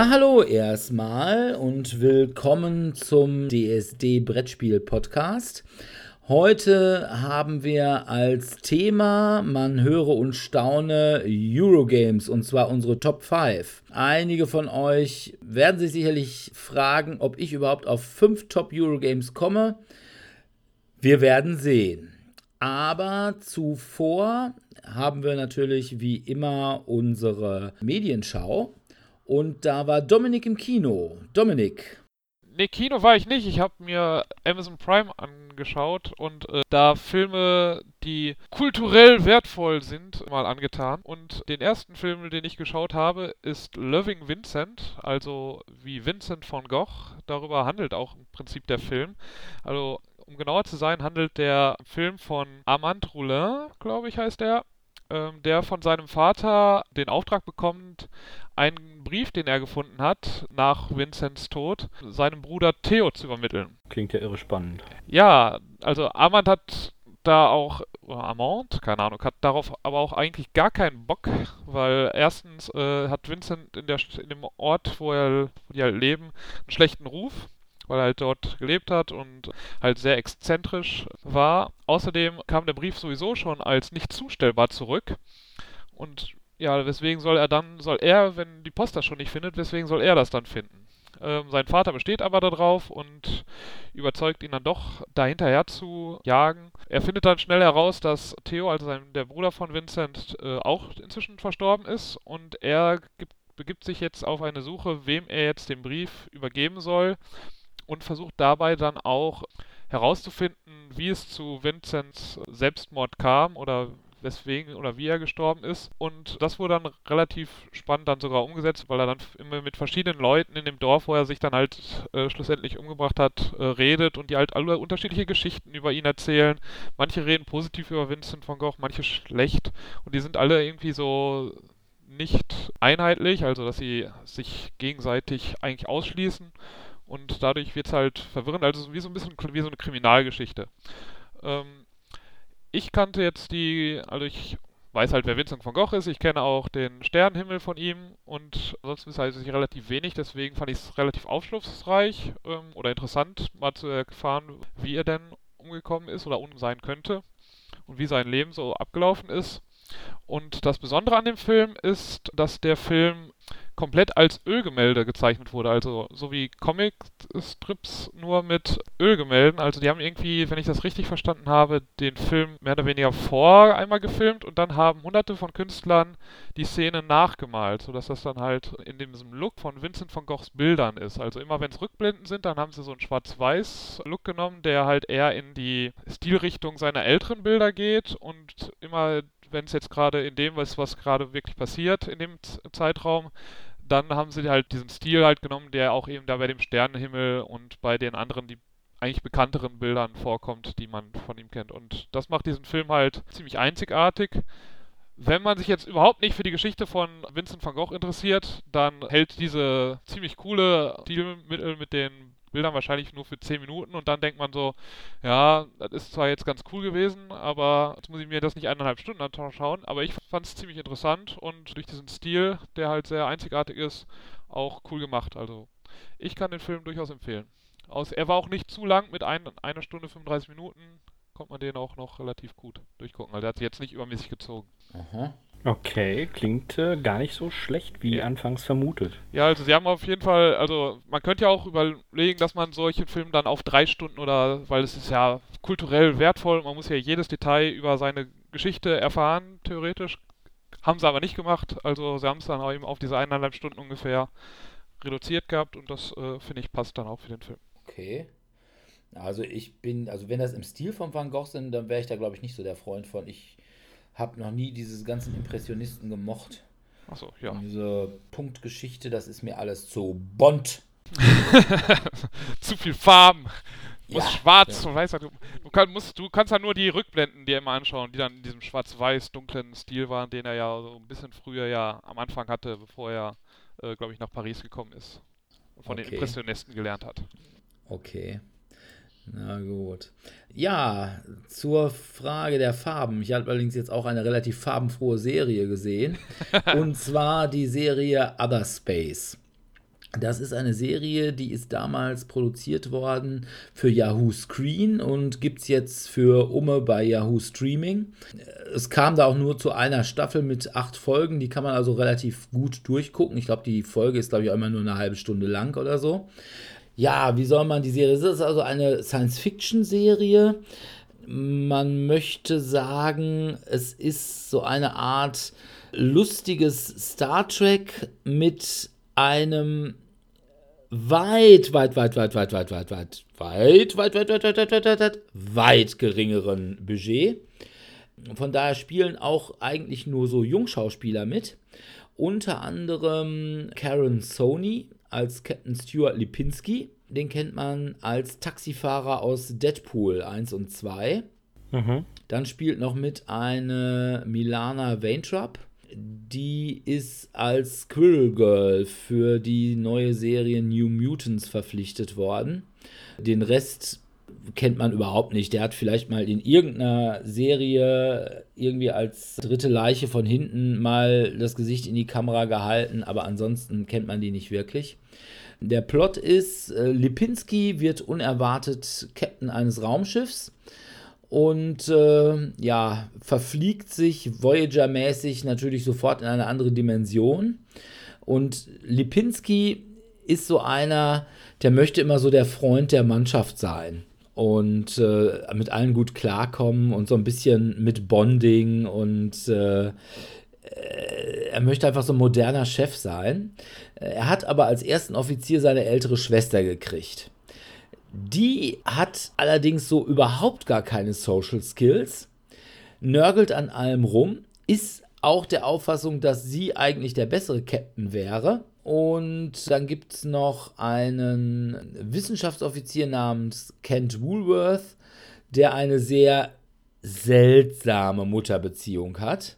Ja, hallo erstmal und willkommen zum DSD Brettspiel Podcast. Heute haben wir als Thema, man höre und staune, Eurogames und zwar unsere Top 5. Einige von euch werden sich sicherlich fragen, ob ich überhaupt auf 5 Top Eurogames komme. Wir werden sehen. Aber zuvor haben wir natürlich wie immer unsere Medienschau. Und da war Dominik im Kino. Dominik, Nee, Kino war ich nicht. Ich habe mir Amazon Prime angeschaut und äh, da Filme, die kulturell wertvoll sind, mal angetan. Und den ersten Film, den ich geschaut habe, ist Loving Vincent, also wie Vincent van Gogh. Darüber handelt auch im Prinzip der Film. Also um genauer zu sein, handelt der Film von Armand Roulin, glaube ich, heißt er, ähm, der von seinem Vater den Auftrag bekommt, einen Brief, den er gefunden hat, nach Vincents Tod, seinem Bruder Theo zu übermitteln. Klingt ja irre spannend. Ja, also Armand hat da auch, oder Armand, keine Ahnung, hat darauf aber auch eigentlich gar keinen Bock, weil erstens äh, hat Vincent in, der, in dem Ort, wo, er, wo die halt leben, einen schlechten Ruf weil er halt dort gelebt hat und halt sehr exzentrisch war. Außerdem kam der Brief sowieso schon als nicht zustellbar zurück. Und ja, weswegen soll er dann, soll er, wenn die Post das schon nicht findet, weswegen soll er das dann finden? Ähm, sein Vater besteht aber darauf und überzeugt ihn dann doch, da hinterher zu jagen. Er findet dann schnell heraus, dass Theo, also sein, der Bruder von Vincent, äh, auch inzwischen verstorben ist und er gibt, begibt sich jetzt auf eine Suche, wem er jetzt den Brief übergeben soll und versucht dabei dann auch herauszufinden, wie es zu Vincents Selbstmord kam oder weswegen oder wie er gestorben ist. Und das wurde dann relativ spannend dann sogar umgesetzt, weil er dann immer mit verschiedenen Leuten in dem Dorf, wo er sich dann halt äh, schlussendlich umgebracht hat, äh, redet und die halt alle unterschiedliche Geschichten über ihn erzählen. Manche reden positiv über Vincent van Gogh, manche schlecht. Und die sind alle irgendwie so nicht einheitlich, also dass sie sich gegenseitig eigentlich ausschließen und dadurch wird es halt verwirrend, also wie so ein bisschen wie so eine Kriminalgeschichte. Ähm, ich kannte jetzt die, also ich weiß halt, wer Vincent van Gogh ist, ich kenne auch den Sternenhimmel von ihm und ansonsten weiß ich relativ wenig, deswegen fand ich es relativ aufschlussreich ähm, oder interessant, mal zu erfahren, wie er denn umgekommen ist oder um sein könnte und wie sein Leben so abgelaufen ist. Und das Besondere an dem Film ist, dass der Film komplett als Ölgemälde gezeichnet wurde. Also so wie Comic-Strips nur mit Ölgemälden. Also die haben irgendwie, wenn ich das richtig verstanden habe, den Film mehr oder weniger vor einmal gefilmt und dann haben hunderte von Künstlern die Szene nachgemalt, sodass das dann halt in diesem Look von Vincent van Goghs Bildern ist. Also immer wenn es Rückblenden sind, dann haben sie so einen Schwarz-Weiß-Look genommen, der halt eher in die Stilrichtung seiner älteren Bilder geht und immer wenn es jetzt gerade in dem ist, was gerade wirklich passiert in dem Zeitraum, dann haben sie halt diesen Stil halt genommen, der auch eben da bei dem Sternenhimmel und bei den anderen, die eigentlich bekannteren Bildern vorkommt, die man von ihm kennt. Und das macht diesen Film halt ziemlich einzigartig. Wenn man sich jetzt überhaupt nicht für die Geschichte von Vincent van Gogh interessiert, dann hält diese ziemlich coole Stilmittel mit den will dann wahrscheinlich nur für 10 Minuten und dann denkt man so, ja, das ist zwar jetzt ganz cool gewesen, aber jetzt muss ich mir das nicht eineinhalb Stunden anschauen, aber ich fand es ziemlich interessant und durch diesen Stil, der halt sehr einzigartig ist, auch cool gemacht. Also ich kann den Film durchaus empfehlen. Aus, er war auch nicht zu lang mit ein, einer Stunde 35 Minuten, konnte man den auch noch relativ gut durchgucken. Also er hat sich jetzt nicht übermäßig gezogen. Aha. Okay, klingt äh, gar nicht so schlecht, wie Ja. anfangs vermutet. Ja, also sie haben auf jeden Fall, also man könnte ja auch überlegen, dass man solche Filme dann auf drei Stunden oder, weil es ist ja kulturell wertvoll, man muss ja jedes Detail über seine Geschichte erfahren, theoretisch. Haben sie aber nicht gemacht, also sie haben es dann auch eben auf diese eineinhalb Stunden ungefähr reduziert gehabt und das, äh, finde ich, passt dann auch für den Film. Okay. Also ich bin, also wenn das im Stil von Van Gogh sind, dann wäre ich da glaube ich nicht so der Freund von. Ich habe noch nie diese ganzen Impressionisten gemocht. Achso, ja. Und diese Punktgeschichte, das ist mir alles zu Bond. Zu viel Farben. Muss Ja, schwarz und weiß. Du, du, kann, musst, du kannst ja nur die Rückblenden dir immer anschauen, die dann in diesem schwarz-weiß dunklen Stil waren, den er ja so ein bisschen früher ja am Anfang hatte, bevor er, äh, glaube ich, nach Paris gekommen ist. Und von den Okay. Impressionisten gelernt hat. Okay. Na gut. Ja, zur Frage der Farben. Ich habe allerdings jetzt auch eine relativ farbenfrohe Serie gesehen. und zwar die Serie Other Space. Das ist eine Serie, die ist damals produziert worden für Yahoo Screen und gibt es jetzt für Umme bei Yahoo Streaming. Es kam da auch nur zu einer Staffel mit acht Folgen, die kann man also relativ gut durchgucken. Ich glaube, die Folge ist, glaube ich, auch immer nur eine halbe Stunde lang oder so. Ja, wie soll man die Serie? Es ist also eine Science-Fiction-Serie. Man möchte sagen, es ist so eine Art lustiges Star Trek mit einem weit, weit, weit, weit, weit, weit, weit, weit, weit, weit, weit, weit, weit, weit, weit, weit, weit, weit geringeren Budget. Von daher spielen auch eigentlich nur so Jungschauspieler mit. Unter anderem Karen Sony als Captain Stuart Lipinski. Den kennt man als Taxifahrer aus Deadpool 1 und 2. Mhm. Dann spielt noch mit eine Milana Weintraub. Die ist als Squirrel Girl für die neue Serie New Mutants verpflichtet worden. Den Rest kennt man überhaupt nicht. Der hat vielleicht mal in irgendeiner Serie irgendwie als dritte Leiche von hinten mal das Gesicht in die Kamera gehalten, aber ansonsten kennt man die nicht wirklich. Der Plot ist, äh, Lipinski wird unerwartet Captain eines Raumschiffs und äh, ja, verfliegt sich Voyager-mäßig natürlich sofort in eine andere Dimension. Und Lipinski ist so einer, der möchte immer so der Freund der Mannschaft sein und äh, mit allen gut klarkommen und so ein bisschen mit Bonding und äh, er möchte einfach so ein moderner Chef sein. Äh, Er hat aber als ersten Offizier seine ältere Schwester gekriegt. Die hat allerdings so überhaupt gar keine Social Skills, nörgelt an allem rum, ist auch der Auffassung, dass sie eigentlich der bessere Captain wäre. Und dann gibt es noch einen Wissenschaftsoffizier namens Kent Woolworth, der eine sehr seltsame Mutterbeziehung hat.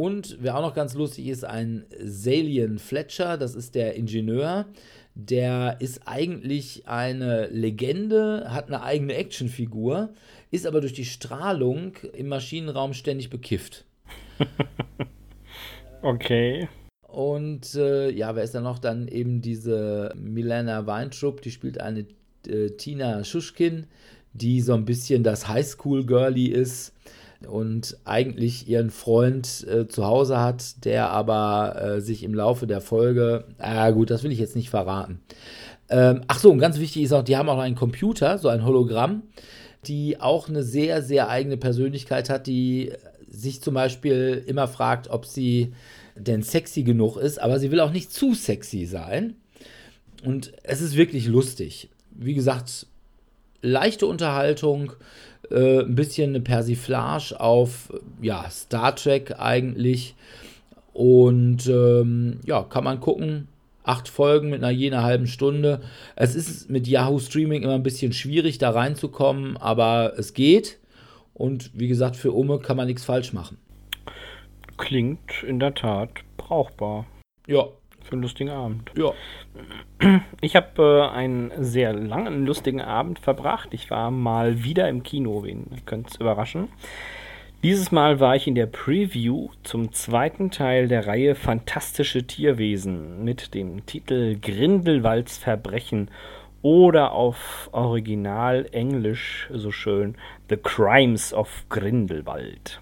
Und wer auch noch ganz lustig ist, ein Salian Fletcher, das ist der Ingenieur. Der ist eigentlich eine Legende, hat eine eigene Actionfigur, ist aber durch die Strahlung im Maschinenraum ständig bekifft. Okay. Und äh, ja, wer ist da noch? Dann eben diese Milena Weintraub, die spielt eine äh, Tina Schuschkin, die so ein bisschen das Highschool-Girlie ist und eigentlich ihren Freund äh, zu Hause hat, der aber äh, sich im Laufe der Folge, ah gut, das will ich jetzt nicht verraten. Ähm, ach so, und ganz wichtig ist auch, die haben auch einen Computer, so ein Hologramm, die auch eine sehr, sehr eigene Persönlichkeit hat, die sich zum Beispiel immer fragt, ob sie denn sexy genug ist, aber sie will auch nicht zu sexy sein. Und es ist wirklich lustig. Wie gesagt, leichte Unterhaltung, äh, ein bisschen eine Persiflage auf ja, Star Trek eigentlich. Und ähm, ja, kann man gucken. Acht Folgen mit einer je einer halben Stunde. Es ist mit Yahoo Streaming immer ein bisschen schwierig, da reinzukommen, aber es geht. Und wie gesagt, für Umme kann man nichts falsch machen. Klingt in der Tat brauchbar. Ja, Für einen lustigen Abend. Ja. Ich habe äh, einen sehr langen, lustigen Abend verbracht. Ich war mal wieder im Kino, wen könnte es überraschen. Dieses Mal war ich in der Preview zum zweiten Teil der Reihe Fantastische Tierwesen mit dem Titel Grindelwalds Verbrechen oder auf Original Englisch so schön The Crimes of Grindelwald.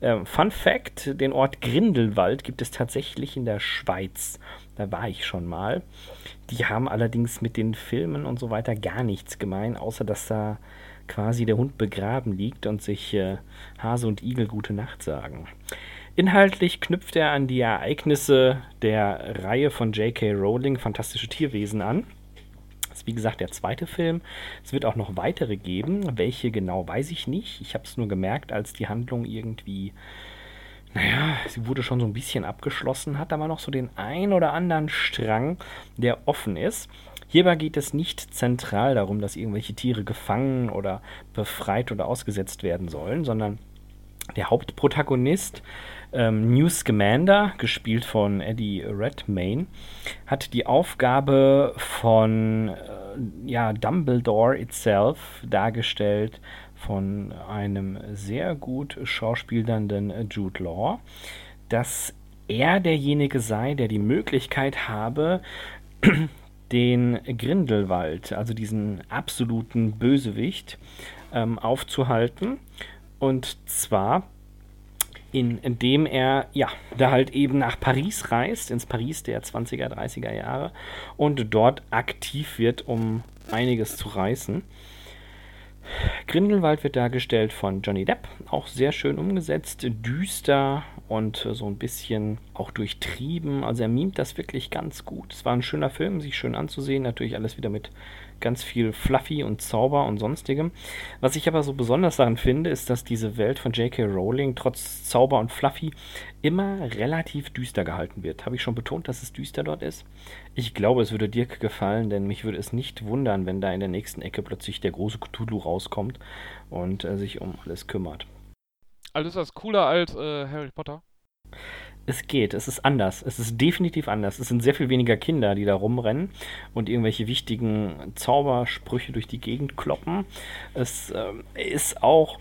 Ähm, Fun Fact: Den Ort Grindelwald gibt es tatsächlich in der Schweiz. Da war ich schon mal. Die haben allerdings mit den Filmen und so weiter gar nichts gemein, außer dass da quasi der Hund begraben liegt und sich äh, Hase und Igel gute Nacht sagen. Inhaltlich knüpft er an die Ereignisse der Reihe von J.K. Rowling Fantastische Tierwesen an. Das ist wie gesagt der zweite Film. Es wird auch noch weitere geben. Welche genau weiß ich nicht. Ich habe es nur gemerkt, als die Handlung irgendwie, naja, sie wurde schon so ein bisschen abgeschlossen, hat aber noch so den ein oder anderen Strang, der offen ist. Hierbei geht es nicht zentral darum, dass irgendwelche Tiere gefangen oder befreit oder ausgesetzt werden sollen, sondern der Hauptprotagonist, ähm, New Scamander, gespielt von Eddie Redmayne, hat die Aufgabe von äh, ja, Dumbledore itself, dargestellt von einem sehr gut schauspielernden Jude Law, dass er derjenige sei, der die Möglichkeit habe, den Grindelwald, also diesen absoluten Bösewicht, ähm, aufzuhalten. Und zwar in, indem er ja da halt eben nach Paris reist, ins Paris der 20er, 30er Jahre und dort aktiv wird, um einiges zu reißen. Grindelwald wird dargestellt von Johnny Depp, auch sehr schön umgesetzt, düster und so ein bisschen auch durchtrieben. Also er mimt das wirklich ganz gut. Es war ein schöner Film, sich schön anzusehen. Natürlich alles wieder mit ganz viel Fluffy und Zauber und sonstigem. Was ich aber so besonders daran finde, ist, dass diese Welt von J.K. Rowling trotz Zauber und Fluffy immer relativ düster gehalten wird. Habe ich schon betont, dass es düster dort ist? Ich glaube, es würde Dirk gefallen, denn mich würde es nicht wundern, wenn da in der nächsten Ecke plötzlich der große Cthulhu rauskommt und äh, sich um alles kümmert. Also ist das cooler als äh, Harry Potter? Es geht, es ist anders. Es ist definitiv anders. Es sind sehr viel weniger Kinder, die da rumrennen und irgendwelche wichtigen Zaubersprüche durch die Gegend kloppen. Es äh, ist auch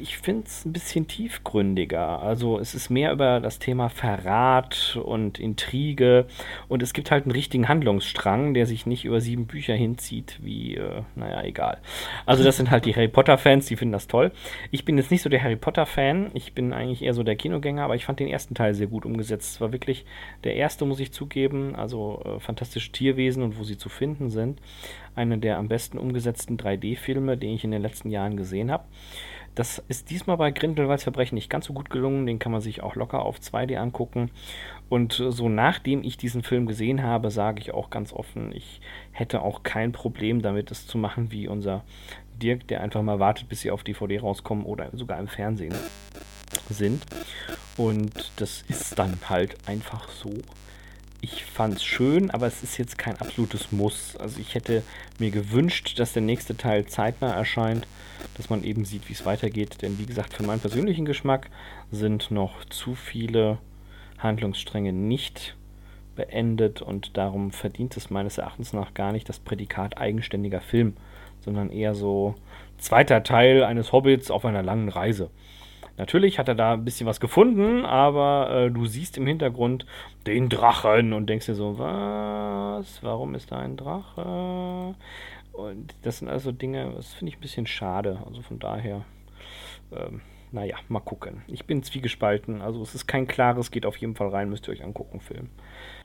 ich finde es ein bisschen tiefgründiger. Also es ist mehr über das Thema Verrat und Intrige und es gibt halt einen richtigen Handlungsstrang, der sich nicht über sieben Bücher hinzieht, wie, äh, naja, egal. Also das sind halt die Harry Potter-Fans, die finden das toll. Ich bin jetzt nicht so der Harry Potter-Fan, ich bin eigentlich eher so der Kinogänger, aber ich fand den ersten Teil sehr gut umgesetzt. Es war wirklich der erste, muss ich zugeben, also äh, fantastische Tierwesen und wo sie zu finden sind. Eine der am besten umgesetzten 3D-Filme, den ich in den letzten Jahren gesehen habe. Das ist diesmal bei Grindelwalds Verbrechen nicht ganz so gut gelungen. Den kann man sich auch locker auf 2D angucken. Und so nachdem ich diesen Film gesehen habe, sage ich auch ganz offen, ich hätte auch kein Problem damit, es zu machen wie unser Dirk, der einfach mal wartet, bis sie auf DVD rauskommen oder sogar im Fernsehen sind. Und das ist dann halt einfach so ich fand es schön, aber es ist jetzt kein absolutes Muss. Also ich hätte mir gewünscht, dass der nächste Teil zeitnah erscheint, dass man eben sieht, wie es weitergeht. Denn wie gesagt, für meinen persönlichen Geschmack sind noch zu viele Handlungsstränge nicht beendet und darum verdient es meines Erachtens nach gar nicht das Prädikat eigenständiger Film, sondern eher so zweiter Teil eines Hobbits auf einer langen Reise. Natürlich hat er da ein bisschen was gefunden, aber äh, du siehst im Hintergrund den Drachen und denkst dir so, was? Warum ist da ein Drache? Und das sind also Dinge, das finde ich ein bisschen schade. Also von daher, ähm, naja, mal gucken. Ich bin zwiegespalten. Also es ist kein klares, geht auf jeden Fall rein, müsst ihr euch angucken, Film.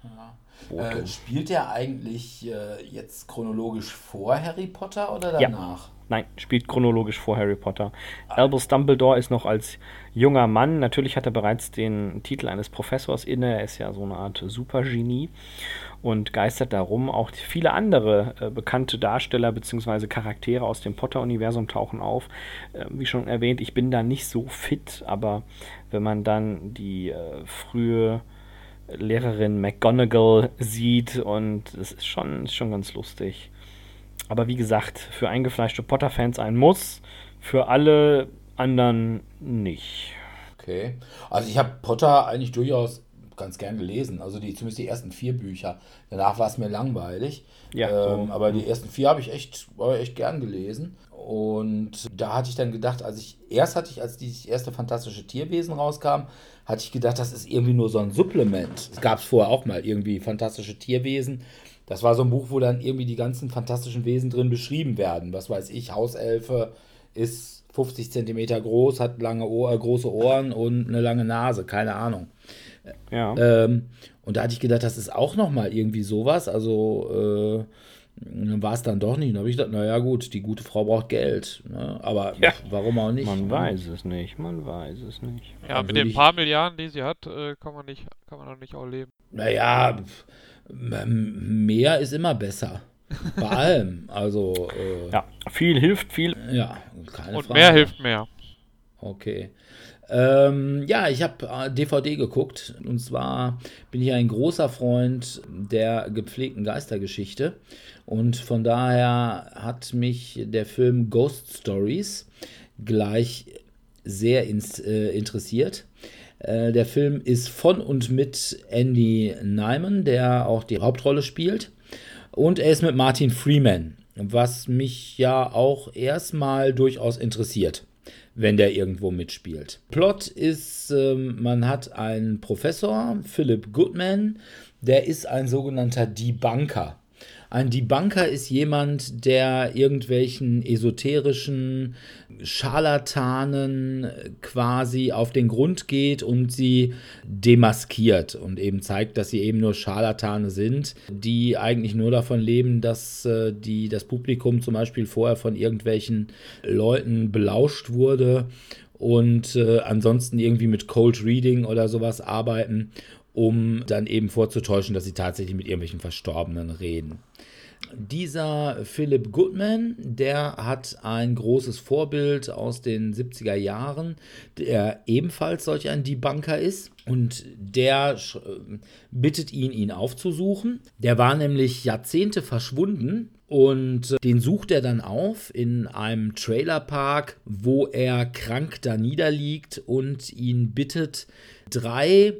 Ja. Äh, spielt der eigentlich äh, jetzt chronologisch vor Harry Potter oder danach? Ja. Nein, spielt chronologisch vor Harry Potter. Albus Dumbledore ist noch als junger Mann, natürlich hat er bereits den Titel eines Professors inne, er ist ja so eine Art Supergenie und geistert darum. Auch viele andere äh, bekannte Darsteller bzw. Charaktere aus dem Potter-Universum tauchen auf. Äh, wie schon erwähnt, ich bin da nicht so fit, aber wenn man dann die äh, frühe Lehrerin McGonagall sieht und es ist schon, ist schon ganz lustig. Aber wie gesagt, für eingefleischte Potter-Fans ein Muss, für alle anderen nicht. Okay. Also ich habe Potter eigentlich durchaus ganz gern gelesen. Also die, zumindest die ersten vier Bücher. Danach war es mir langweilig. Ja, ähm, so. aber die ersten vier habe ich echt, habe ich echt gern gelesen. Und da hatte ich dann gedacht, als ich erst hatte ich, als die erste fantastische Tierwesen rauskam, hatte ich gedacht, das ist irgendwie nur so ein Supplement. Es gab es vorher auch mal irgendwie fantastische Tierwesen. Das war so ein Buch, wo dann irgendwie die ganzen fantastischen Wesen drin beschrieben werden. Was weiß ich, Hauselfe ist 50 Zentimeter groß, hat lange Ohr, äh, große Ohren und eine lange Nase, keine Ahnung. Ja. Ähm, und da hatte ich gedacht, das ist auch nochmal irgendwie sowas. Also äh, war es dann doch nicht. Und da habe ich gedacht, naja gut, die gute Frau braucht Geld. Ne? Aber Ja. warum auch nicht? man weiß es nicht, man weiß es nicht. Ja, Dann mit den ich- paar Milliarden, die sie hat, äh, kann man nicht, kann man doch nicht auch leben. Naja, mehr ist immer besser. Bei allem. Also, äh, Ja, viel hilft viel. ja, keine Und Frage. mehr hilft mehr. Okay. Ähm, ja, ich habe äh, DVD geguckt. Und zwar bin ich ein großer Freund der gepflegten Geistergeschichte. Und von daher hat mich der Film Ghost Stories gleich sehr ins, äh, interessiert. Äh, der Film ist von und mit Andy Nyman, der auch die Hauptrolle spielt. Und er ist mit Martin Freeman, was mich ja auch erstmal durchaus interessiert, wenn der irgendwo mitspielt. Plot ist, ähm, man hat einen Professor, Philip Goodman, der ist ein sogenannter Debunker. Ein Debunker ist jemand, der irgendwelchen esoterischen Scharlatanen quasi auf den Grund geht und sie demaskiert und eben zeigt, dass sie eben nur Scharlatane sind, die eigentlich nur davon leben, dass äh, die, das Publikum zum Beispiel vorher von irgendwelchen Leuten belauscht wurde und äh, ansonsten irgendwie mit Cold Reading oder sowas arbeiten, um dann eben vorzutäuschen, dass sie tatsächlich mit irgendwelchen Verstorbenen reden. Dieser Philip Goodman, der hat ein großes Vorbild aus den 70er Jahren, der ebenfalls solch ein Debunker ist. Und der äh, bittet ihn, ihn aufzusuchen. Der war nämlich Jahrzehnte verschwunden und äh, den sucht er dann auf in einem Trailerpark, wo er krank da niederliegt und ihn bittet, drei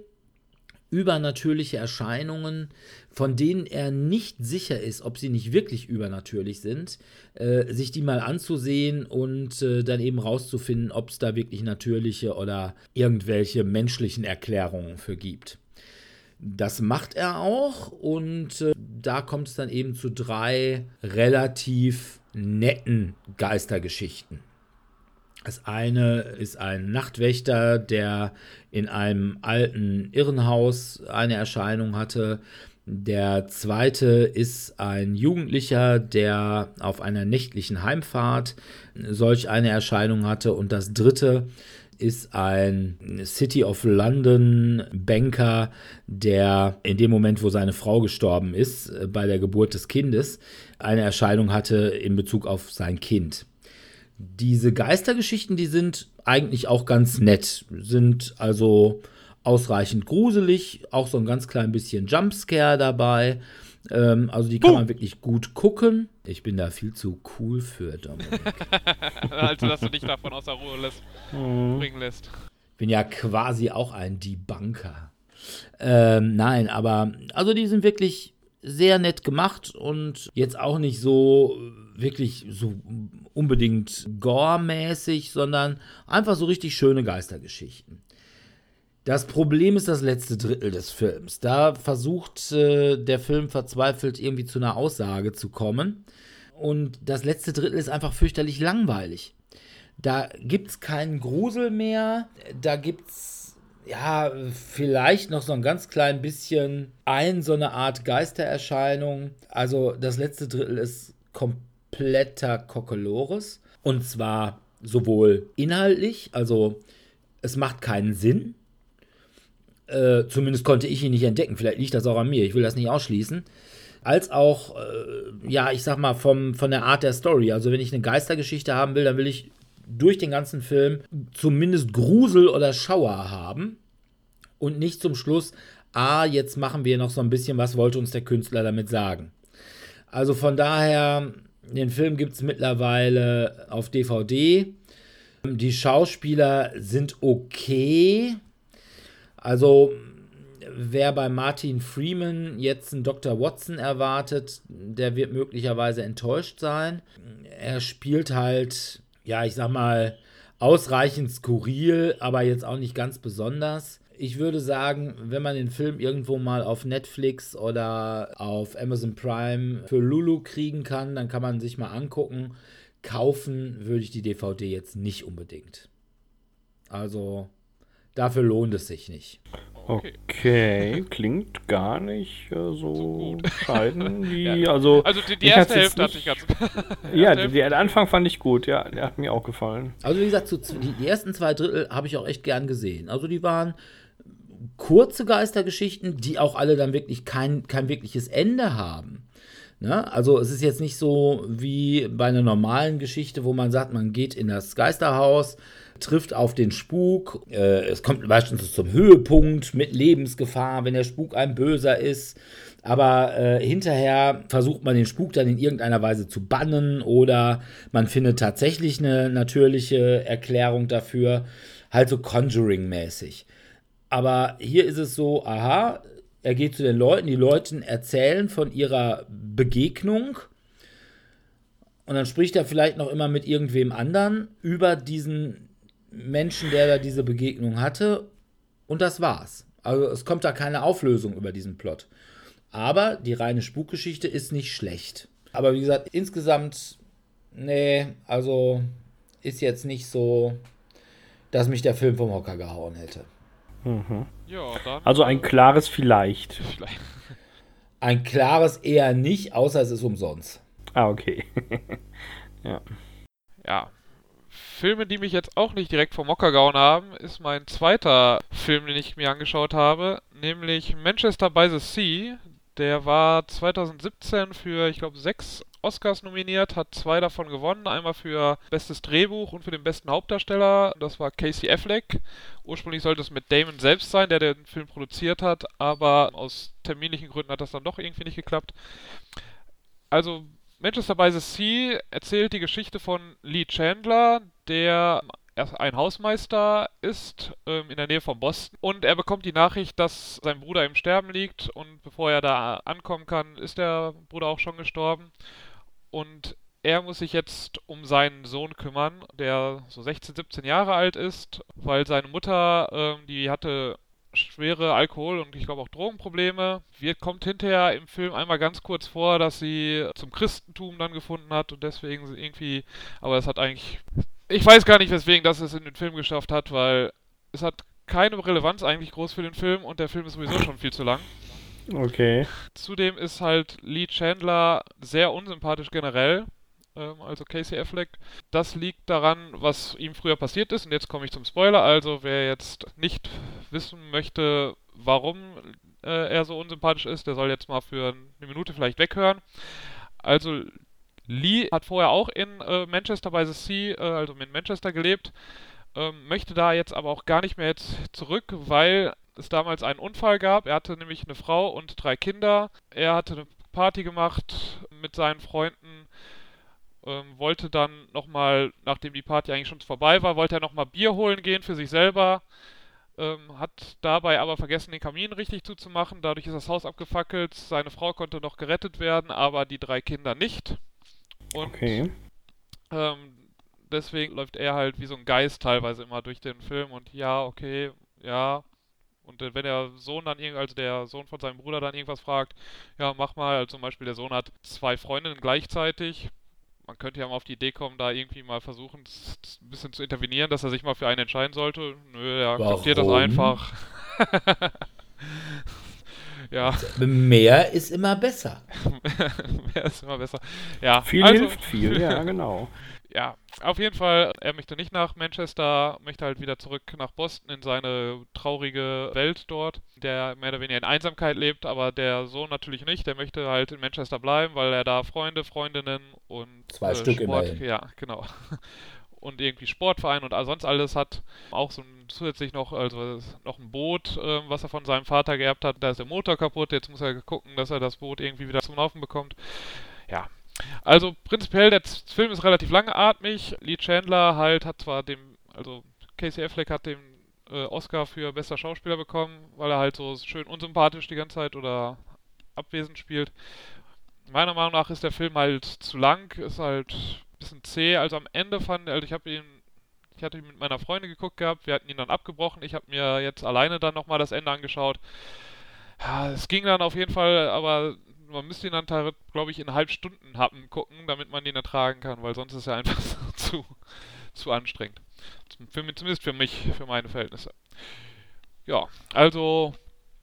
übernatürliche Erscheinungen, von denen er nicht sicher ist, ob sie nicht wirklich übernatürlich sind, äh, sich die mal anzusehen und äh, dann eben rauszufinden, ob es da wirklich natürliche oder irgendwelche menschlichen Erklärungen für gibt. Das macht er auch und äh, da kommt es dann eben zu drei relativ netten Geistergeschichten. Das eine ist ein Nachtwächter, der in einem alten Irrenhaus eine Erscheinung hatte. Der zweite ist ein Jugendlicher, der auf einer nächtlichen Heimfahrt solch eine Erscheinung hatte. Und das dritte ist ein City of London Banker, der in dem Moment, wo seine Frau gestorben ist, äh, bei der Geburt des Kindes, eine Erscheinung hatte in Bezug auf sein Kind. Diese Geistergeschichten, die sind eigentlich auch ganz nett, sind also ausreichend gruselig, auch so ein ganz klein bisschen Jumpscare dabei. Ähm, also die kann man wirklich gut gucken. Ich bin da viel zu cool für, Dominik. also, dass du dich davon aus der Ruhe lässt, bringen lässt. bin ja quasi auch ein Debunker. Ähm, nein, aber also die sind wirklich sehr nett gemacht und jetzt auch nicht so äh, wirklich so unbedingt gore-mäßig, sondern einfach so richtig schöne Geistergeschichten. Das Problem ist das letzte Drittel des Films. Da versucht äh, der Film verzweifelt irgendwie zu einer Aussage zu kommen. Und das letzte Drittel ist einfach fürchterlich langweilig. Da gibt es keinen Grusel mehr. Da gibt es, ja, vielleicht noch so ein ganz klein bisschen ein, so eine Art Geistererscheinung. Also das letzte Drittel ist kompletter Kokolores. Und zwar sowohl inhaltlich, also es macht keinen Sinn. Äh, zumindest konnte ich ihn nicht entdecken. Vielleicht liegt das auch an mir. Ich will das nicht ausschließen. Als auch, äh, ja, ich sag mal, vom, von der Art der Story. Also, wenn ich eine Geistergeschichte haben will, dann will ich durch den ganzen Film zumindest Grusel oder Schauer haben. Und nicht zum Schluss, ah, jetzt machen wir noch so ein bisschen, was wollte uns der Künstler damit sagen. Also von daher, den Film gibt es mittlerweile auf DVD. Die Schauspieler sind okay. Also wer bei Martin Freeman jetzt einen Dr. Watson erwartet, der wird möglicherweise enttäuscht sein. Er spielt halt, ja, ich sag mal, ausreichend skurril, aber jetzt auch nicht ganz besonders. Ich würde sagen, wenn man den Film irgendwo mal auf Netflix oder auf Amazon Prime für Lulu kriegen kann, dann kann man sich mal angucken. Kaufen würde ich die DVD jetzt nicht unbedingt. Also dafür lohnt es sich nicht. Okay. okay, klingt gar nicht äh, so, so bescheiden wie. ja. Also, also die, die erste Hälfte hat sich ganz. ja, der, der Anfang fand ich gut, ja, der hat mir auch gefallen. Also, wie gesagt, so, die, die ersten zwei Drittel habe ich auch echt gern gesehen. Also, die waren kurze Geistergeschichten, die auch alle dann wirklich kein, kein wirkliches Ende haben. Ne? Also es ist jetzt nicht so wie bei einer normalen Geschichte, wo man sagt, man geht in das Geisterhaus, trifft auf den Spuk, äh, es kommt beispielsweise zum Höhepunkt mit Lebensgefahr, wenn der Spuk ein Böser ist. Aber äh, hinterher versucht man den Spuk dann in irgendeiner Weise zu bannen oder man findet tatsächlich eine natürliche Erklärung dafür, halt so Conjuring-mäßig. Aber hier ist es so, aha, er geht zu den Leuten, die Leute erzählen von ihrer Begegnung. Und dann spricht er vielleicht noch immer mit irgendwem anderen über diesen Menschen, der da diese Begegnung hatte. Und das war's. Also es kommt da keine Auflösung über diesen Plot. Aber die reine Spukgeschichte ist nicht schlecht. Aber wie gesagt, insgesamt, nee, also ist jetzt nicht so, dass mich der Film vom Hocker gehauen hätte. Mhm. Ja, dann. Also ein klares Vielleicht. Vielleicht. Ein klares eher nicht, außer es ist umsonst. Ah, okay. ja. Ja. Filme, die mich jetzt auch nicht direkt vom Mocker gehauen haben, ist mein zweiter Film, den ich mir angeschaut habe, nämlich Manchester by the Sea. Der war 2017 für, ich glaube, sechs Oscars nominiert, hat zwei davon gewonnen. Einmal für bestes Drehbuch und für den besten Hauptdarsteller. Das war Casey Affleck. Ursprünglich sollte es mit Damon selbst sein, der den Film produziert hat, aber aus terminlichen Gründen hat das dann doch irgendwie nicht geklappt. Also Manchester by the Sea erzählt die Geschichte von Lee Chandler, der ein Hausmeister ist ähm, in der Nähe von Boston. Und er bekommt die Nachricht, dass sein Bruder im Sterben liegt. Und bevor er da ankommen kann, ist der Bruder auch schon gestorben. Und er muss sich jetzt um seinen Sohn kümmern, der so 16, 17 Jahre alt ist, weil seine Mutter, ähm, die hatte schwere Alkohol- und ich glaube auch Drogenprobleme. Wird kommt hinterher im Film einmal ganz kurz vor, dass sie zum Christentum dann gefunden hat und deswegen irgendwie, aber es hat eigentlich, ich weiß gar nicht, weswegen das es in den Film geschafft hat, weil es hat keine Relevanz eigentlich groß für den Film und der Film ist sowieso schon viel zu lang. Okay. Zudem ist halt Lee Chandler sehr unsympathisch generell, ähm, also Casey Affleck. Das liegt daran, was ihm früher passiert ist. Und jetzt komme ich zum Spoiler. Also wer jetzt nicht wissen möchte, warum äh, er so unsympathisch ist, der soll jetzt mal für eine Minute vielleicht weghören. Also Lee hat vorher auch in äh, Manchester by the Sea, äh, also in Manchester gelebt, ähm, möchte da jetzt aber auch gar nicht mehr jetzt zurück, weil es damals einen Unfall gab. Er hatte nämlich eine Frau und drei Kinder. Er hatte eine Party gemacht mit seinen Freunden. Ähm, wollte dann nochmal, nachdem die Party eigentlich schon vorbei war, wollte er nochmal Bier holen gehen für sich selber. Ähm, hat dabei aber vergessen, den Kamin richtig zuzumachen. Dadurch ist das Haus abgefackelt. Seine Frau konnte noch gerettet werden, aber die drei Kinder nicht. Und okay. Ähm, deswegen läuft er halt wie so ein Geist teilweise immer durch den Film und ja, okay, ja, und äh, wenn der Sohn dann also der Sohn von seinem Bruder dann irgendwas fragt, ja, mach mal, also zum Beispiel der Sohn hat zwei Freundinnen gleichzeitig. Man könnte ja mal auf die Idee kommen, da irgendwie mal versuchen, ein bisschen zu intervenieren, dass er sich mal für einen entscheiden sollte. Nö, er akzeptiert das einfach. ja. Mehr ist immer besser. Mehr ist immer besser. Ja. Viel also, hilft viel, ja, genau ja, auf jeden Fall, er möchte nicht nach Manchester, möchte halt wieder zurück nach Boston in seine traurige Welt dort, der mehr oder weniger in Einsamkeit lebt, aber der Sohn natürlich nicht, der möchte halt in Manchester bleiben, weil er da Freunde, Freundinnen und zwei äh, Stück Sport, immerhin. ja, genau. Und irgendwie Sportverein und sonst alles hat. Auch so ein, zusätzlich noch, also noch ein Boot, äh, was er von seinem Vater geerbt hat. Da ist der Motor kaputt. Jetzt muss er gucken, dass er das Boot irgendwie wieder zum Laufen bekommt. Ja, also prinzipiell, der Film ist relativ langatmig. Lee Chandler halt hat zwar dem, also Casey Affleck hat dem äh, Oscar für bester Schauspieler bekommen, weil er halt so schön unsympathisch die ganze Zeit oder abwesend spielt. Meiner Meinung nach ist der Film halt zu lang, ist halt ein bisschen zäh. Also am Ende fand, also ich ihn, ich hatte ihn mit meiner Freundin geguckt gehabt, wir hatten ihn dann abgebrochen. Ich habe mir jetzt alleine dann nochmal das Ende angeschaut. Ja, es ging dann auf jeden Fall, aber man müsste ihn dann, glaube ich, in halb Stunden Happen gucken, damit man ihn ertragen kann, weil sonst ist er einfach zu, zu anstrengend. Für, zumindest für mich, für meine Verhältnisse. Ja, also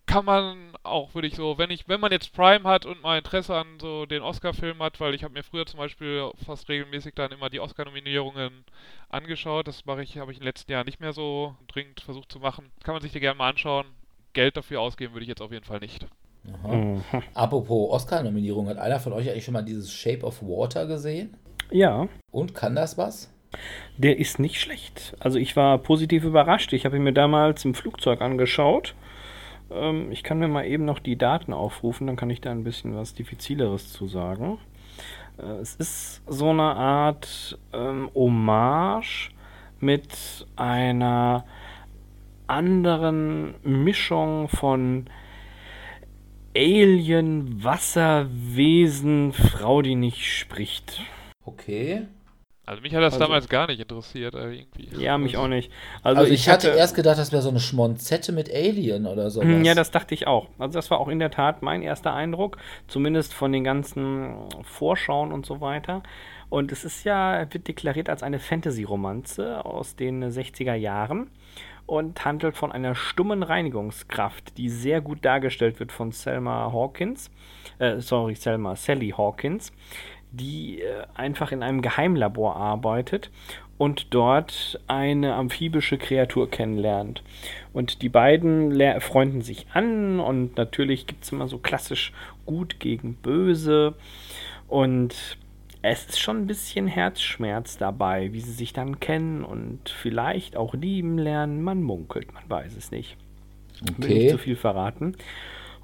kann man auch, würde ich so, wenn ich, wenn man jetzt Prime hat und mal Interesse an so den Oscar-Film hat, weil ich habe mir früher zum Beispiel fast regelmäßig dann immer die Oscar-Nominierungen angeschaut. Das mache ich, habe ich in den letzten Jahren nicht mehr so dringend versucht zu machen. Kann man sich dir gerne mal anschauen. Geld dafür ausgeben würde ich jetzt auf jeden Fall nicht. Mhm. Apropos Oscar-Nominierung, hat einer von euch eigentlich schon mal dieses Shape of Water gesehen? Ja. Und kann das was? Der ist nicht schlecht. Also ich war positiv überrascht. Ich habe ihn mir damals im Flugzeug angeschaut. Ähm, ich kann mir mal eben noch die Daten aufrufen, dann kann ich da ein bisschen was Diffizileres zu sagen. Äh, es ist so eine Art ähm, Hommage mit einer anderen Mischung von Alien, Wasserwesen, Frau, die nicht spricht. Okay. Also mich hat das also, damals gar nicht interessiert, äh, irgendwie. Ja, mich also auch nicht. Also, also ich, ich, hatte erst gedacht, das wäre so eine Schmonzette mit Alien oder so. Ja, das dachte ich auch. Also das war auch in der Tat mein erster Eindruck, zumindest von den ganzen Vorschauen und so weiter. Und es ist ja, wird deklariert als eine Fantasy-Romanze aus den 60er Jahren und handelt von einer stummen Reinigungskraft, die sehr gut dargestellt wird von Selma Hawkins. Äh, sorry, Selma, Sally Hawkins die äh, einfach in einem Geheimlabor arbeitet und dort eine amphibische Kreatur kennenlernt. Und die beiden freunden sich an und natürlich gibt es immer so klassisch gut gegen böse. Und es ist schon ein bisschen Herzschmerz dabei, wie sie sich dann kennen und vielleicht auch lieben lernen. Man munkelt, man weiß es nicht. Okay. Will nicht zu viel verraten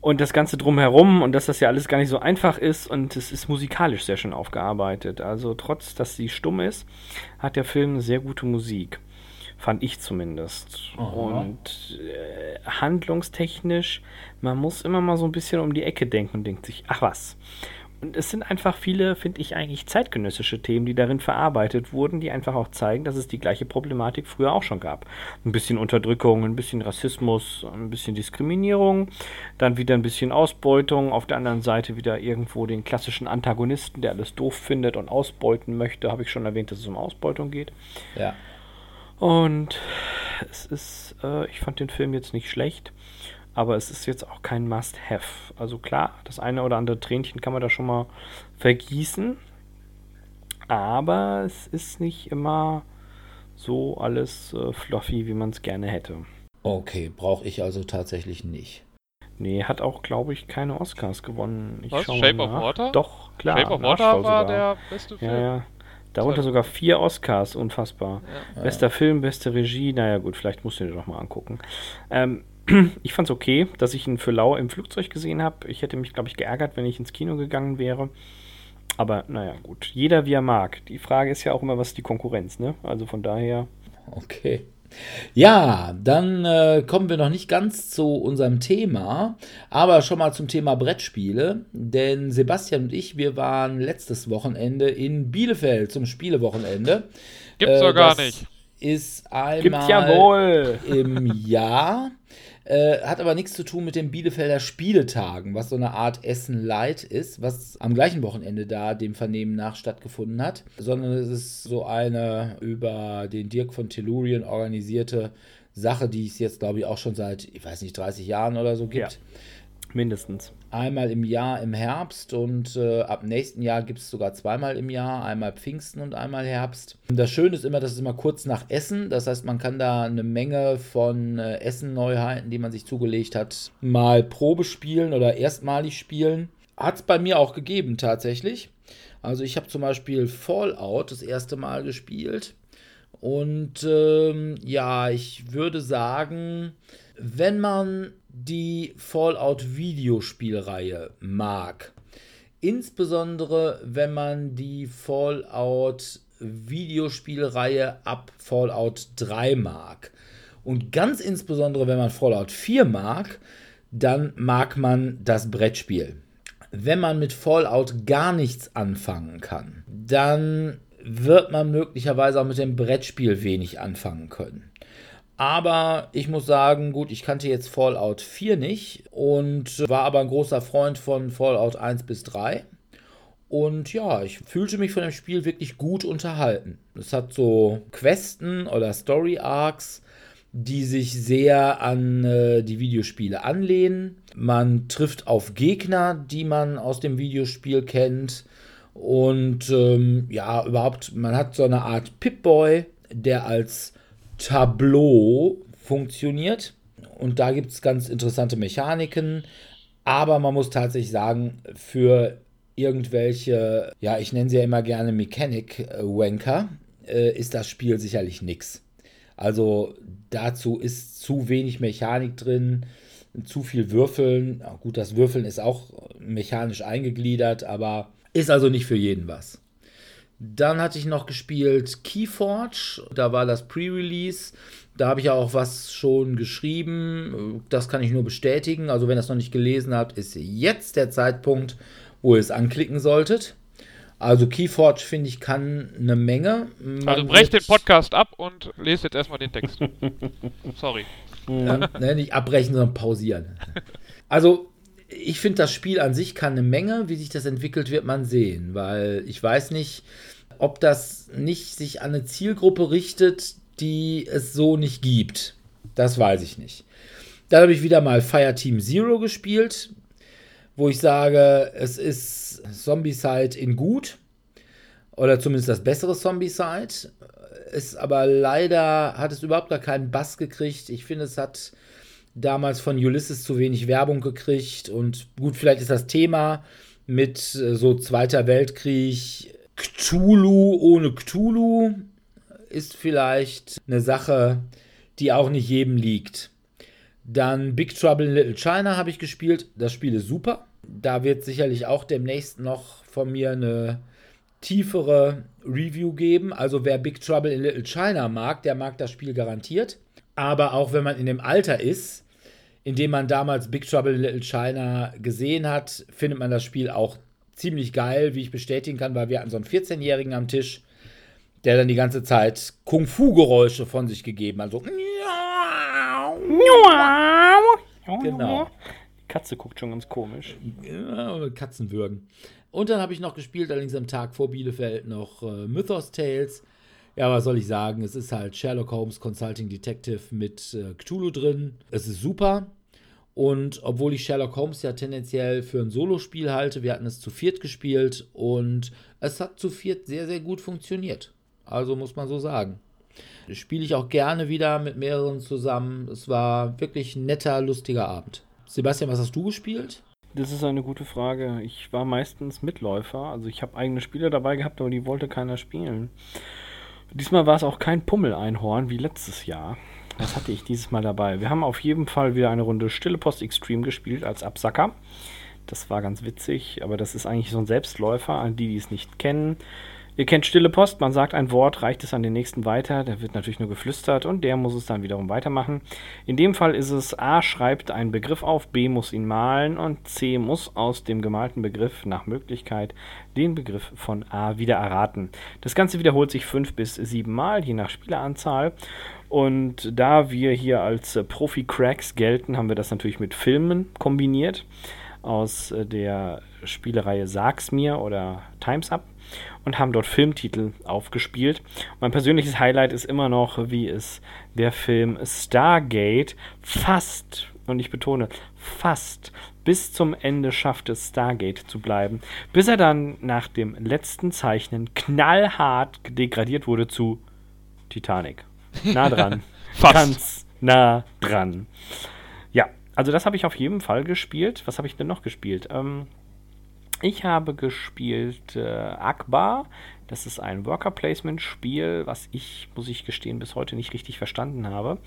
und das Ganze drumherum und dass das ja alles gar nicht so einfach ist und es ist musikalisch sehr schön aufgearbeitet. Also trotz, dass sie stumm ist, hat der Film sehr gute Musik. Fand ich zumindest. Aha. Und äh, handlungstechnisch, man muss immer mal so ein bisschen um die Ecke denken und denkt sich, ach was. Und es sind einfach viele, finde ich, eigentlich zeitgenössische Themen, die darin verarbeitet wurden, die einfach auch zeigen, dass es die gleiche Problematik früher auch schon gab. Ein bisschen Unterdrückung, ein bisschen Rassismus, ein bisschen Diskriminierung, dann wieder ein bisschen Ausbeutung, auf der anderen Seite wieder irgendwo den klassischen Antagonisten, der alles doof findet und ausbeuten möchte. Habe ich schon erwähnt, dass es um Ausbeutung geht. Ja. Und es ist, äh, ich fand den Film jetzt nicht schlecht aber es ist jetzt auch kein Must-Have. Also klar, das eine oder andere Tränchen kann man da schon mal vergießen, aber es ist nicht immer so alles äh, fluffy, wie man es gerne hätte. Okay, brauche ich also tatsächlich nicht. Nee, hat auch, glaube ich, keine Oscars gewonnen. Ich Was? Shape of Water? Doch, klar. Shape of Water war der beste Film. Ja, ja. Darunter sogar vier Oscars, unfassbar. Ja. Bester ja. Film, beste Regie, naja gut, vielleicht musst du dir doch mal angucken. Ähm, ich fand es okay, dass ich ihn für lau im Flugzeug gesehen habe. Ich hätte mich, glaube ich, geärgert, wenn ich ins Kino gegangen wäre. Aber naja, gut. Jeder wie er mag. Die Frage ist ja auch immer, was ist die Konkurrenz, ne? Also von daher. Okay. Ja, dann äh, kommen wir noch nicht ganz zu unserem Thema, aber schon mal zum Thema Brettspiele. Denn Sebastian und ich, wir waren letztes Wochenende in Bielefeld zum Spielewochenende. Gibt's äh, doch gar nicht. Ist einmal Gibt's ja wohl. im Jahr. Äh, hat aber nichts zu tun mit den Bielefelder Spieletagen, was so eine Art Essen Light ist, was am gleichen Wochenende da dem Vernehmen nach stattgefunden hat, sondern es ist so eine über den Dirk von Tellurien organisierte Sache, die es jetzt, glaube ich, auch schon seit, ich weiß nicht, 30 Jahren oder so gibt. Ja. Mindestens. Einmal im Jahr im Herbst und äh, ab nächsten Jahr gibt es sogar zweimal im Jahr, einmal Pfingsten und einmal Herbst. Und das Schöne ist immer, das ist immer kurz nach Essen. Das heißt, man kann da eine Menge von äh, Essen-Neuheiten, die man sich zugelegt hat, mal Probe spielen oder erstmalig spielen. Hat es bei mir auch gegeben tatsächlich. Also ich habe zum Beispiel Fallout das erste Mal gespielt. Und ähm, ja, ich würde sagen, wenn man die Fallout-Videospielreihe mag, insbesondere wenn man die Fallout-Videospielreihe ab Fallout 3 mag Und ganz insbesondere, wenn man Fallout 4 mag, dann mag man das Brettspiel. Wenn man mit Fallout gar nichts anfangen kann, dann wird man möglicherweise auch mit dem Brettspiel wenig anfangen können. Aber ich muss sagen, gut, ich kannte jetzt Fallout 4 nicht und war aber ein großer Freund von Fallout 1 bis 3. Und ja, ich fühlte mich von dem Spiel wirklich gut unterhalten. Es hat so Questen oder Story Arcs, die sich sehr an äh, die Videospiele anlehnen. Man trifft auf Gegner, die man aus dem Videospiel kennt. Und ähm, ja, überhaupt, man hat so eine Art Pip-Boy, der als Tableau funktioniert. Und da gibt es ganz interessante Mechaniken. Aber man muss tatsächlich sagen, für irgendwelche, ja, ich nenne sie ja immer gerne Mechanic-Wanker, äh, ist das Spiel sicherlich nichts. Also dazu ist zu wenig Mechanik drin, zu viel Würfeln. Gut, das Würfeln ist auch mechanisch eingegliedert, aber ist also nicht für jeden was. Dann hatte ich noch gespielt Keyforge, da war das Pre-Release. Da habe ich auch was schon geschrieben. Das kann ich nur bestätigen. Also, wenn ihr es noch nicht gelesen habt, ist jetzt der Zeitpunkt, wo ihr es anklicken solltet. Also Keyforge, finde ich, kann eine Menge. Man also brecht den Podcast ab und lest jetzt erstmal den Text. Sorry. Ja, ne, nicht abbrechen, sondern pausieren. Also ich finde, das Spiel an sich kann eine Menge. Wie sich das entwickelt, wird man sehen. Weil ich weiß nicht, ob das nicht sich an eine Zielgruppe richtet, die es so nicht gibt. Das weiß ich nicht. Dann habe ich wieder mal Fireteam Zero gespielt, wo ich sage, es ist Zombie-Side in gut. Oder zumindest das bessere Zombie-Side. Ist aber leider, hat es überhaupt gar keinen Bass gekriegt. Ich finde, es hat damals von Ulysses zu wenig Werbung gekriegt. Und gut, vielleicht ist das Thema mit äh, so Zweiter Weltkrieg, Cthulhu ohne Cthulhu ist vielleicht eine Sache, die auch nicht jedem liegt. Dann Big Trouble in Little China habe ich gespielt. Das Spiel ist super. Da wird sicherlich auch demnächst noch von mir eine tiefere Review geben. Also wer Big Trouble in Little China mag, der mag das Spiel garantiert. Aber auch wenn man in dem Alter ist, in dem man damals Big Trouble in Little China gesehen hat, findet man das Spiel auch ziemlich geil, wie ich bestätigen kann, weil wir hatten so einen 14-Jährigen am Tisch, der dann die ganze Zeit Kung-Fu-Geräusche von sich gegeben hat. So. Genau. Die Katze guckt schon ganz komisch. Katzenwürgen. Und dann habe ich noch gespielt, allerdings am Tag vor Bielefeld noch äh, Mythos Tales. Ja, was soll ich sagen? Es ist halt Sherlock Holmes Consulting Detective mit äh, Cthulhu drin. Es ist super. Und obwohl ich Sherlock Holmes ja tendenziell für ein Solospiel halte, wir hatten es zu viert gespielt und es hat zu viert sehr, sehr gut funktioniert. Also muss man so sagen. Spiele ich auch gerne wieder mit mehreren zusammen. Es war wirklich ein netter, lustiger Abend. Sebastian, was hast du gespielt? Das ist eine gute Frage. Ich war meistens Mitläufer. Also ich habe eigene Spiele dabei gehabt, aber die wollte keiner spielen. Diesmal war es auch kein Pummeleinhorn wie letztes Jahr. Das hatte ich dieses Mal dabei. Wir haben auf jeden Fall wieder eine Runde Stille Post Extreme gespielt als Absacker. Das war ganz witzig, aber das ist eigentlich so ein Selbstläufer, an die, die es nicht kennen. Ihr kennt Stille Post, man sagt ein Wort, reicht es an den nächsten weiter, der wird natürlich nur geflüstert und der muss es dann wiederum weitermachen. In dem Fall ist es A schreibt einen Begriff auf, B muss ihn malen und C muss aus dem gemalten Begriff nach Möglichkeit den Begriff von A wieder erraten. Das Ganze wiederholt sich fünf bis sieben Mal, je nach Spieleranzahl. Und da wir hier als Profi-Cracks gelten, haben wir das natürlich mit Filmen kombiniert aus der Spielereihe Sag's mir oder Times Up und haben dort Filmtitel aufgespielt. Mein persönliches Highlight ist immer noch, wie es der Film Stargate fast, und ich betone, fast bis zum Ende schaffte, Stargate zu bleiben, bis er dann nach dem letzten Zeichnen knallhart degradiert wurde zu Titanic. Nah dran. Fast. Ganz nah dran. Ja, also das habe ich auf jeden Fall gespielt. Was habe ich denn noch gespielt? Ähm, ich habe gespielt äh, Akbar. Das ist ein Worker Placement Spiel, was ich, muss ich gestehen, bis heute nicht richtig verstanden habe.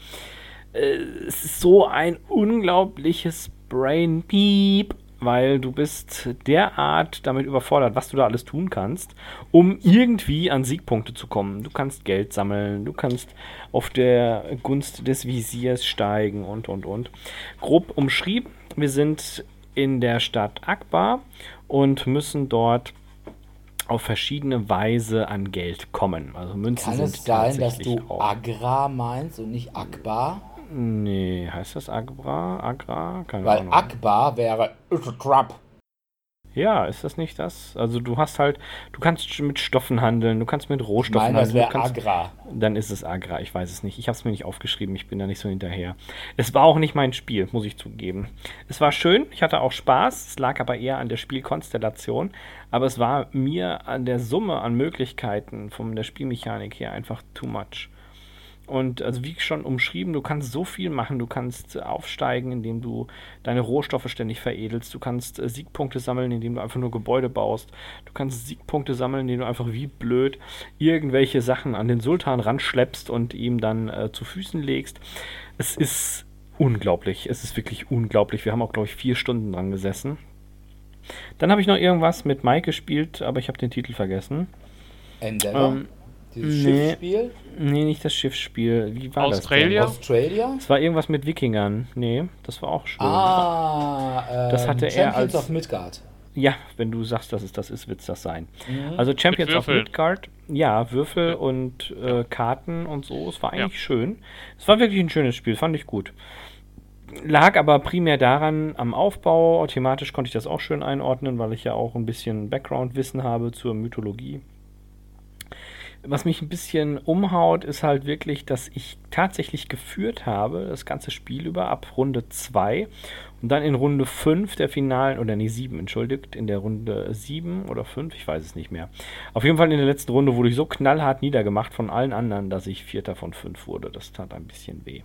Äh, es ist so ein unglaubliches Brain Piep weil du bist derart damit überfordert, was du da alles tun kannst, um irgendwie an Siegpunkte zu kommen. Du kannst Geld sammeln, du kannst auf der Gunst des Visiers steigen und, und, und. Grob umschrieben, wir sind in der Stadt Akbar und müssen dort auf verschiedene Weise an Geld kommen. Also Münzen Kann sind es sein, dass du auch- Agra meinst und nicht Akbar? Nee, heißt das Agra? Agra? Keine Weil. Akbar wäre Trap. Ja, ist das nicht das? Also du hast halt, du kannst mit Stoffen handeln, du kannst mit Rohstoffen meine, das handeln. wäre du kannst, Agra. dann ist es Agra, ich weiß es nicht. Ich habe es mir nicht aufgeschrieben, ich bin da nicht so hinterher. Es war auch nicht mein Spiel, muss ich zugeben. Es war schön, ich hatte auch Spaß, es lag aber eher an der Spielkonstellation, aber es war mir an der Summe an Möglichkeiten von der Spielmechanik her einfach too much. Und also wie schon umschrieben, du kannst so viel machen. Du kannst äh, aufsteigen, indem du deine Rohstoffe ständig veredelst. Du kannst äh, Siegpunkte sammeln, indem du einfach nur Gebäude baust. Du kannst Siegpunkte sammeln, indem du einfach wie blöd irgendwelche Sachen an den Sultan ranschleppst und ihm dann äh, zu Füßen legst. Es ist unglaublich. Es ist wirklich unglaublich. Wir haben auch, glaube ich, vier Stunden dran gesessen. Dann habe ich noch irgendwas mit Mike gespielt, aber ich habe den Titel vergessen. Endeavor. Ähm, Dieses nee. Schiffsspiel. Nee, nicht das Schiffsspiel. Wie war Australia? das? Australia. Es war irgendwas mit Wikingern. Nee, das war auch schön. Ah, ähm, Das hatte er Champions als- of Midgard. Ja, wenn du sagst, dass es das ist, wird es das sein. Also Champions of. Midgard, ja, Würfel und äh, Karten und so. Es war eigentlich schön. Es war wirklich ein schönes Spiel, fand ich gut. Lag aber primär daran am Aufbau. Thematisch konnte ich das auch schön einordnen, weil ich ja auch ein bisschen Background-Wissen habe zur Mythologie. Was mich ein bisschen umhaut, ist halt wirklich, dass ich tatsächlich geführt habe, das ganze Spiel über, ab Runde 2 und dann in Runde 5 der finalen, oder nee, 7, entschuldigt, in der Runde 7 oder 5, ich weiß es nicht mehr. Auf jeden Fall in der letzten Runde wurde ich so knallhart niedergemacht von allen anderen, dass ich Vierter von 5 wurde. Das tat ein bisschen weh.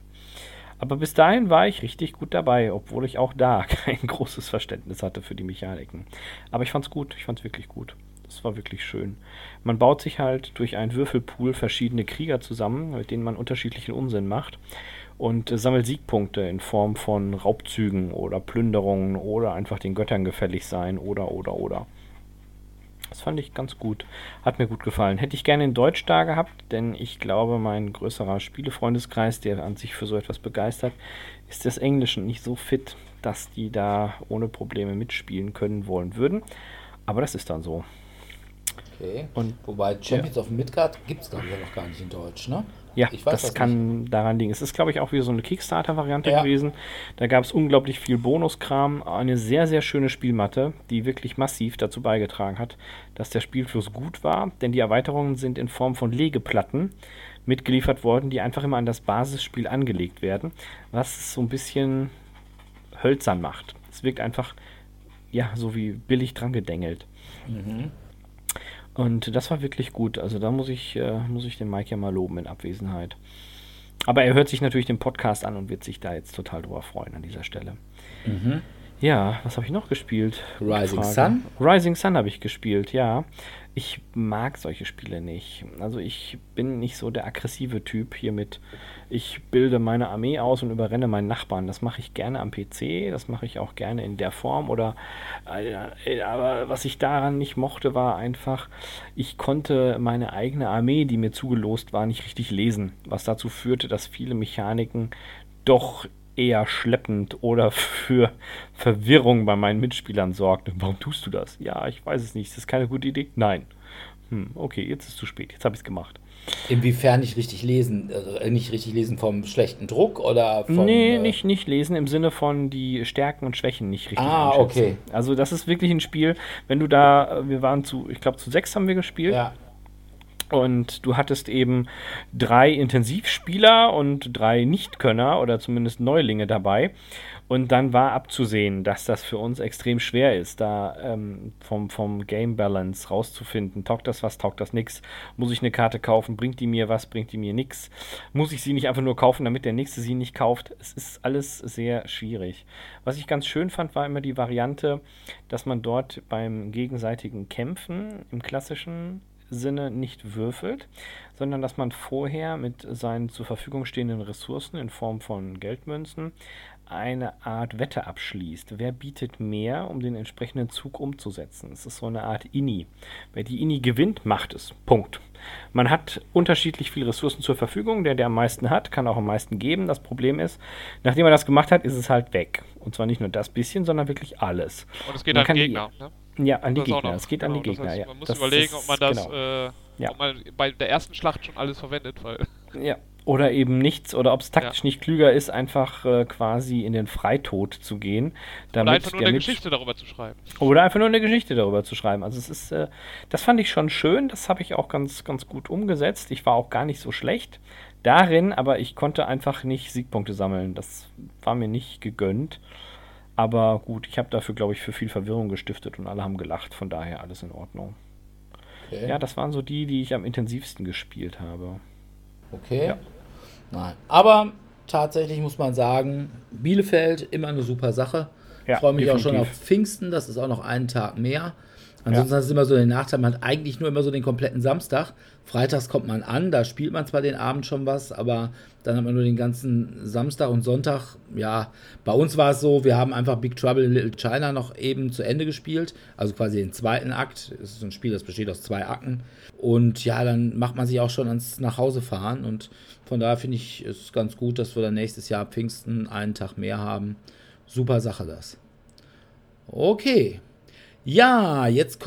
Aber bis dahin war ich richtig gut dabei, obwohl ich auch da kein großes Verständnis hatte für die Mechaniken. Aber ich fand's gut, ich fand's wirklich gut. Das war wirklich schön. Man baut sich halt durch einen Würfelpool verschiedene Krieger zusammen, mit denen man unterschiedlichen Unsinn macht und äh, sammelt Siegpunkte in Form von Raubzügen oder Plünderungen oder einfach den Göttern gefällig sein oder oder oder. Das fand ich ganz gut. Hat mir gut gefallen. Hätte ich gerne in Deutsch da gehabt, denn ich glaube, mein größerer Spielefreundeskreis, der an sich für so etwas begeistert, ist des Englischen nicht so fit, dass die da ohne Probleme mitspielen können wollen würden. Aber das ist dann so. Okay. Und Wobei Champions of Midgard gibt es, glaube ich, ja noch gar nicht in Deutsch, ne? Ja, Ich weiß das das kann daran liegen. Es ist, glaube ich, auch wieder so eine Kickstarter-Variante Ja. gewesen. Da gab es unglaublich viel Bonuskram. Eine sehr, sehr schöne Spielmatte, die wirklich massiv dazu beigetragen hat, dass der Spielfluss gut war. Denn die Erweiterungen sind in Form von Legeplatten mitgeliefert worden, die einfach immer an das Basisspiel angelegt werden, was es so ein bisschen hölzern macht. Es wirkt einfach, ja, so wie billig dran gedengelt. Und das war wirklich gut. Also da muss ich, äh, muss ich den Mike ja mal loben in Abwesenheit. Aber er hört sich natürlich den Podcast an und wird sich da jetzt total drüber freuen an dieser Stelle. Ja, was habe ich noch gespielt? Rising. Sun? Rising Sun habe ich gespielt, ja. Ich mag solche Spiele nicht. Also ich bin nicht so der aggressive Typ hier mit, ich bilde meine Armee aus und überrenne meinen Nachbarn. Das mache ich gerne am PC, das mache ich auch gerne in der Form oder äh, aber was ich daran nicht mochte, war einfach, ich konnte meine eigene Armee, die mir zugelost war, nicht richtig lesen, was dazu führte, dass viele Mechaniken doch eher schleppend oder für Verwirrung bei meinen Mitspielern sorgte. Warum tust du das? Ja, ich weiß es nicht. Ist das keine gute Idee? Nein. Hm, okay, jetzt ist es zu spät. Jetzt habe ich es gemacht. Inwiefern nicht richtig lesen? Äh, nicht richtig lesen vom schlechten Druck oder vom. nee, äh, nicht, nicht lesen im Sinne von die Stärken und Schwächen nicht richtig Ah, okay. Also das ist wirklich ein Spiel, wenn du da, wir waren zu, ich glaube zu sechs haben wir gespielt. Ja. Und du hattest eben drei Intensivspieler und drei Nichtkönner oder zumindest Neulinge dabei. Und dann war abzusehen, dass das für uns extrem schwer ist, da ähm, vom, vom Game Balance rauszufinden. Taugt das was, taugt das nix? Muss ich eine Karte kaufen? Bringt die mir was, bringt die mir nix? Muss ich sie nicht einfach nur kaufen, damit der Nächste sie nicht kauft? Es ist alles sehr schwierig. Was ich ganz schön fand, war immer die Variante, dass man dort beim gegenseitigen Kämpfen im klassischen Sinne nicht würfelt, sondern dass man vorher mit seinen zur Verfügung stehenden Ressourcen in Form von Geldmünzen eine Art Wette abschließt. Wer bietet mehr, um den entsprechenden Zug umzusetzen? Es ist so eine Art INI. Wer die INI gewinnt, macht es. Punkt. Man hat unterschiedlich viele Ressourcen zur Verfügung. Der, der am meisten hat, kann auch am meisten geben. Das Problem ist, nachdem er das gemacht hat, ist es halt weg. Und zwar nicht nur das bisschen, sondern wirklich alles. Und es geht an kann die- Gegner. ne? Ja, an die Das Gegner. noch- Es geht an die genau, das Gegner, heißt, ja. Man muss Das überlegen, ob man das, genau. äh, Ja. ob man bei der ersten Schlacht schon alles verwendet, weil Ja, oder eben nichts, oder ob es taktisch nicht klüger ist, einfach äh, quasi in den Freitod zu gehen. oder Damit einfach nur eine Geschichte darüber zu schreiben. Oder einfach nur eine Geschichte darüber zu schreiben. Also es ist, äh, das fand ich schon schön, das habe ich auch ganz, ganz gut umgesetzt. Ich war auch gar nicht so schlecht darin, aber ich konnte einfach nicht Siegpunkte sammeln. Das war mir nicht gegönnt. Aber gut, ich habe dafür, glaube ich, für viel Verwirrung gestiftet und alle haben gelacht, von daher alles in Ordnung. Okay. Ja, das waren so die, die ich am intensivsten gespielt habe. Okay. Ja. Nein. Aber tatsächlich muss man sagen, Bielefeld immer eine super Sache. Ja, ich freue mich auch schon auf definitiv. Pfingsten, das ist auch noch einen Tag mehr. Ansonsten ist es immer so den Nachteil, man hat eigentlich nur immer so den kompletten Samstag. Freitags kommt man an, da spielt man zwar den Abend schon was, aber dann hat man nur den ganzen Samstag und Sonntag. Ja, bei uns war es so, wir haben einfach Big Trouble in Little China noch eben zu Ende gespielt, also quasi den zweiten Akt. Es ist ein Spiel, das besteht aus zwei Akten. Und ja, dann macht man sich auch schon ans Nachhausefahren und von daher finde ich es ganz gut, dass wir dann nächstes Jahr Pfingsten einen Tag mehr haben. Super Sache das. Okay. Ja, jetzt kommt